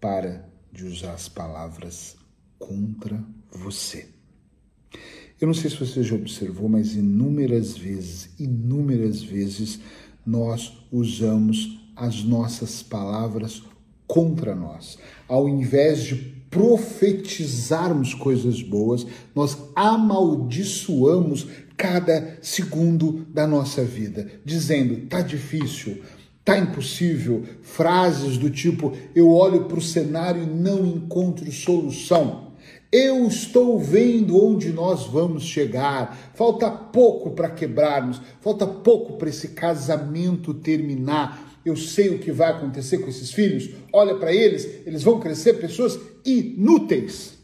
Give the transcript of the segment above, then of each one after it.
para de usar as palavras contra você. Eu não sei se você já observou, mas inúmeras vezes, inúmeras vezes nós usamos as nossas palavras contra nós. Ao invés de profetizarmos coisas boas, nós amaldiçoamos cada segundo da nossa vida, dizendo: tá difícil, tá impossível, frases do tipo: eu olho para o cenário e não encontro solução. Eu estou vendo onde nós vamos chegar. Falta pouco para quebrarmos, falta pouco para esse casamento terminar. Eu sei o que vai acontecer com esses filhos. Olha para eles, eles vão crescer pessoas inúteis.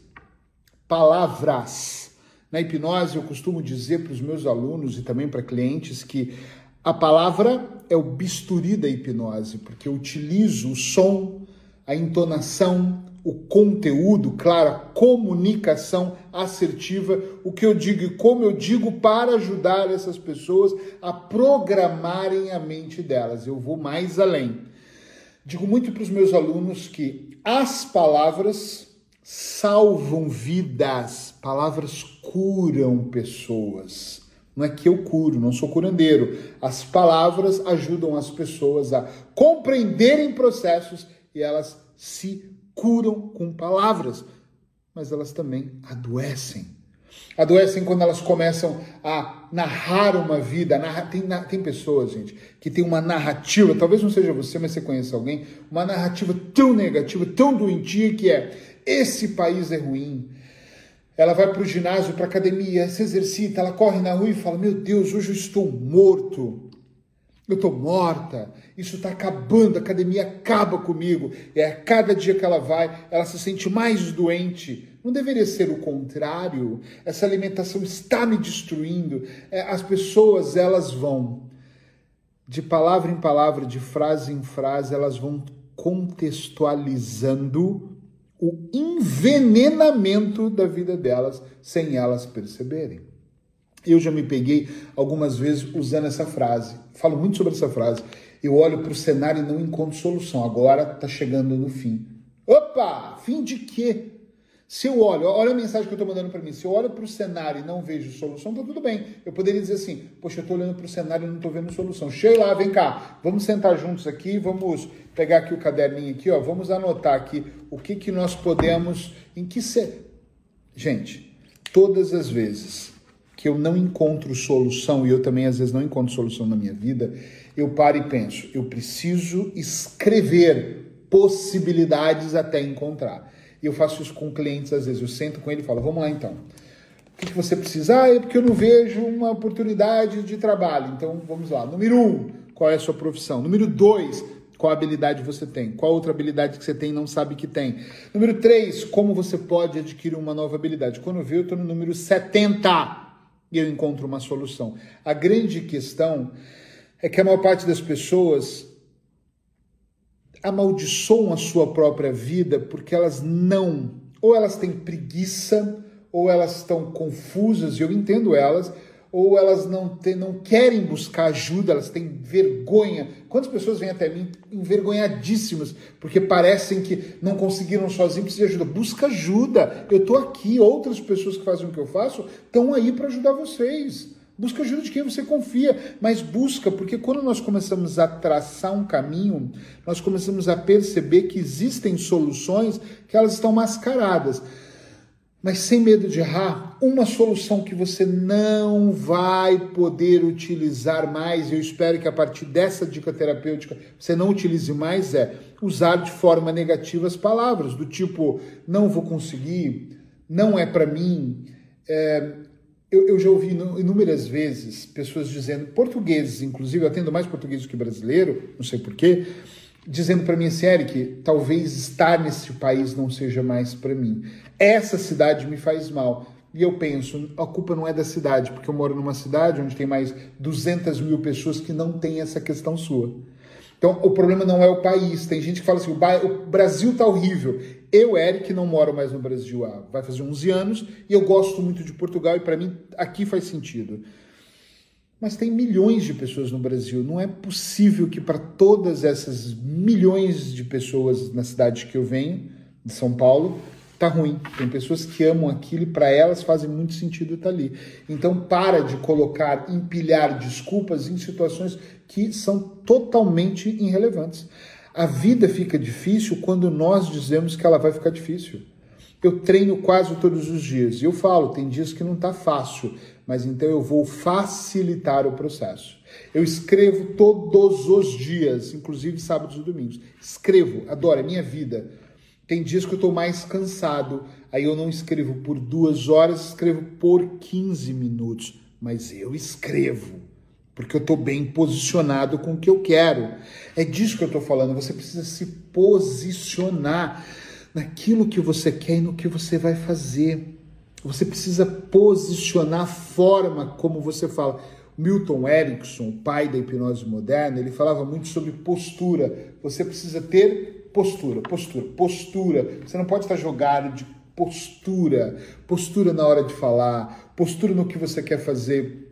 Palavras. Na hipnose, eu costumo dizer para os meus alunos e também para clientes que a palavra é o bisturi da hipnose, porque eu utilizo o som, a entonação, o conteúdo, claro, a comunicação assertiva, o que eu digo e como eu digo para ajudar essas pessoas a programarem a mente delas. Eu vou mais além. Digo muito para os meus alunos que as palavras salvam vidas, palavras curam pessoas. Não é que eu curo, não sou curandeiro. As palavras ajudam as pessoas a compreenderem processos e elas se curam com palavras, mas elas também adoecem. Adoecem quando elas começam a narrar uma vida. Narra... Tem, tem pessoas, gente, que tem uma narrativa, talvez não seja você, mas você conhece alguém, uma narrativa tão negativa, tão doentia que é: esse país é ruim. Ela vai para o ginásio, para a academia, se exercita, ela corre na rua e fala: Meu Deus, hoje eu estou morto. Eu estou morta, isso está acabando, a academia acaba comigo. É a cada dia que ela vai, ela se sente mais doente. Não deveria ser o contrário. Essa alimentação está me destruindo. É, as pessoas, elas vão, de palavra em palavra, de frase em frase, elas vão contextualizando o envenenamento da vida delas sem elas perceberem. Eu já me peguei algumas vezes usando essa frase. Falo muito sobre essa frase. Eu olho para o cenário e não encontro solução. Agora está chegando no fim. Opa! Fim de quê? Se eu olho, olha a mensagem que eu estou mandando para mim. Se eu olho para o cenário e não vejo solução, tá tudo bem. Eu poderia dizer assim: Poxa, eu estou olhando para o cenário e não estou vendo solução. Sheila, vem cá, vamos sentar juntos aqui, vamos pegar aqui o caderninho aqui, ó, vamos anotar aqui o que que nós podemos, em que se... gente, todas as vezes que eu não encontro solução, e eu também às vezes não encontro solução na minha vida, eu paro e penso, eu preciso escrever possibilidades até encontrar. Eu faço isso com clientes às vezes, eu sento com ele e falo, vamos lá então. O que, que você precisa? Ah, é porque eu não vejo uma oportunidade de trabalho. Então vamos lá. Número um, qual é a sua profissão? Número dois, qual habilidade você tem? Qual outra habilidade que você tem e não sabe que tem? Número três, como você pode adquirir uma nova habilidade? Quando eu vi, eu estou no número 70 e eu encontro uma solução. A grande questão é que a maior parte das pessoas amaldiçoam a sua própria vida porque elas não, ou elas têm preguiça, ou elas estão confusas, e eu entendo elas, ou elas não, tem, não querem buscar ajuda, elas têm vergonha. Quantas pessoas vêm até mim envergonhadíssimas porque parecem que não conseguiram sozinhos, precisam de ajuda? Busca ajuda. Eu estou aqui, outras pessoas que fazem o que eu faço estão aí para ajudar vocês. Busca ajuda de quem você confia, mas busca, porque quando nós começamos a traçar um caminho, nós começamos a perceber que existem soluções que elas estão mascaradas mas sem medo de errar, uma solução que você não vai poder utilizar mais, eu espero que a partir dessa dica terapêutica você não utilize mais, é usar de forma negativa as palavras, do tipo, não vou conseguir, não é para mim. É, eu, eu, já ouvi inúmeras vezes pessoas dizendo, portugueses, inclusive, eu atendo mais português do que brasileiro, não sei porquê, dizendo para mim assim, Eric, talvez estar nesse país não seja mais para mim. Essa cidade me faz mal. E eu penso, a culpa não é da cidade, porque eu moro numa cidade onde tem mais 200 mil pessoas que não tem essa questão sua. Então, o problema não é o país. Tem gente que fala assim, o Brasil tá horrível. Eu, Eric, não moro mais no Brasil há, vai fazer 11 anos, e eu gosto muito de Portugal, e para mim aqui faz sentido. Mas tem milhões de pessoas no Brasil. Não é possível que para todas essas milhões de pessoas na cidade que eu venho, de São Paulo, tá ruim. Tem pessoas que amam aquilo e para elas fazem muito sentido estar tá ali. Então para de colocar, empilhar desculpas em situações que são totalmente irrelevantes. A vida fica difícil quando nós dizemos que ela vai ficar difícil. Eu treino quase todos os dias e eu falo, tem dias que não está fácil, mas então eu vou facilitar o processo. Eu escrevo todos os dias, inclusive sábados e domingos. Escrevo, adoro, é minha vida. Tem dias que eu estou mais cansado, aí eu não escrevo por duas horas, escrevo por 15 minutos, mas eu escrevo, porque eu estou bem posicionado com o que eu quero. É disso que eu estou falando, você precisa se posicionar naquilo que você quer e no que você vai fazer. Você precisa posicionar a forma como você fala. Milton Erickson, pai da hipnose moderna, ele falava muito sobre postura. Você precisa ter postura, postura, postura. Você não pode estar jogado de postura, postura na hora de falar, postura no que você quer fazer.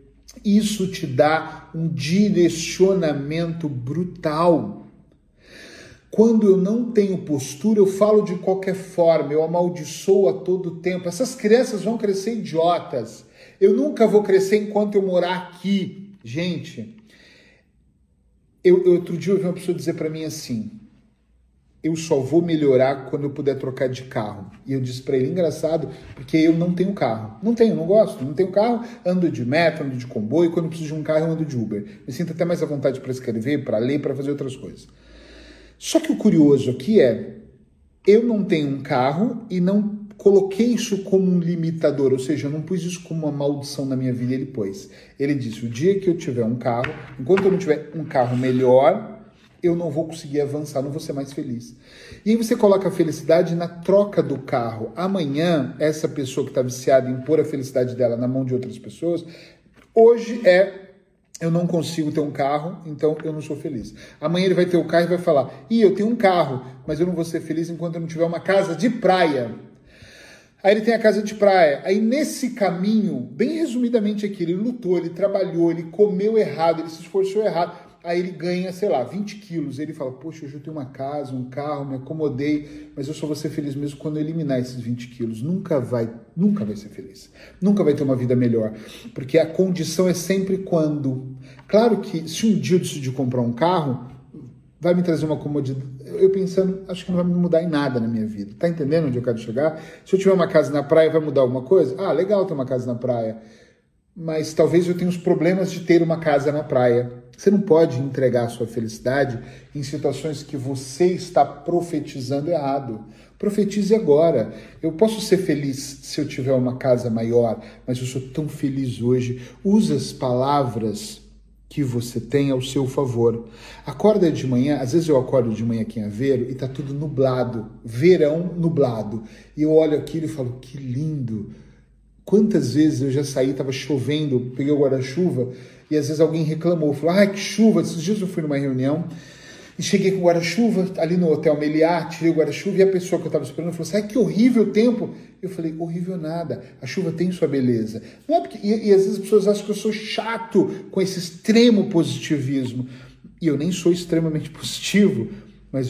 Isso te dá um direcionamento brutal. Quando eu não tenho postura, eu falo de qualquer forma, eu amaldiçoo a todo tempo. Essas crianças vão crescer idiotas. Eu nunca vou crescer enquanto eu morar aqui. Gente, eu, outro dia eu ouvi uma pessoa dizer para mim assim: eu só vou melhorar quando eu puder trocar de carro. E eu disse para ele, engraçado, porque eu não tenho carro. Não tenho, não gosto, não tenho carro, ando de metro, ando de comboio, quando preciso de um carro eu ando de Uber. Me sinto até mais à vontade para escrever, para ler, para fazer outras coisas. Só que o curioso aqui é, eu não tenho um carro e não coloquei isso como um limitador, ou seja, eu não pus isso como uma maldição na minha vida, ele pôs. Ele disse, o dia que eu tiver um carro, enquanto eu não tiver um carro melhor, eu não vou conseguir avançar, não vou ser mais feliz. E aí você coloca a felicidade na troca do carro. Amanhã, essa pessoa que está viciada em pôr a felicidade dela na mão de outras pessoas, hoje é eu não consigo ter um carro, então eu não sou feliz. Amanhã ele vai ter o carro e vai falar: Ih, eu tenho um carro, mas eu não vou ser feliz enquanto eu não tiver uma casa de praia. Aí ele tem a casa de praia. Aí nesse caminho, bem resumidamente aqui, ele lutou, ele trabalhou, ele comeu errado, ele se esforçou errado aí ele ganha, sei lá, 20 quilos. Ele fala, poxa, hoje eu tenho uma casa, um carro, me acomodei, mas eu só vou ser feliz mesmo quando eu eliminar esses 20 quilos. Nunca vai, nunca vai ser feliz. Nunca vai ter uma vida melhor. Porque a condição é sempre quando. Claro que se um dia eu decidir comprar um carro, vai me trazer uma comodidade. Eu pensando, acho que não vai me mudar em nada na minha vida. Tá entendendo onde eu quero chegar? Se eu tiver uma casa na praia, vai mudar alguma coisa? Ah, legal ter uma casa na praia. Mas talvez eu tenha os problemas de ter uma casa na praia você não pode entregar a sua felicidade em situações que você está profetizando errado. Profetize agora. Eu posso ser feliz se eu tiver uma casa maior, mas eu sou tão feliz hoje. Use as palavras que você tem ao seu favor. Acorda de manhã, às vezes eu acordo de manhã aqui em Aveiro e tá tudo nublado, verão nublado. E eu olho aquilo e falo, que lindo. Quantas vezes eu já saí, estava chovendo, peguei o guarda-chuva e às vezes alguém reclamou, falou, ai que chuva, esses dias eu fui numa reunião e cheguei com guarda-chuva ali no Hotel Meliá, tirei o guarda-chuva e a pessoa que eu estava esperando falou ai que horrível tempo. Eu falei, horrível nada, a chuva tem sua beleza. Não é porque, e, e às vezes as pessoas acham que eu sou chato com esse extremo positivismo. E eu nem sou extremamente positivo,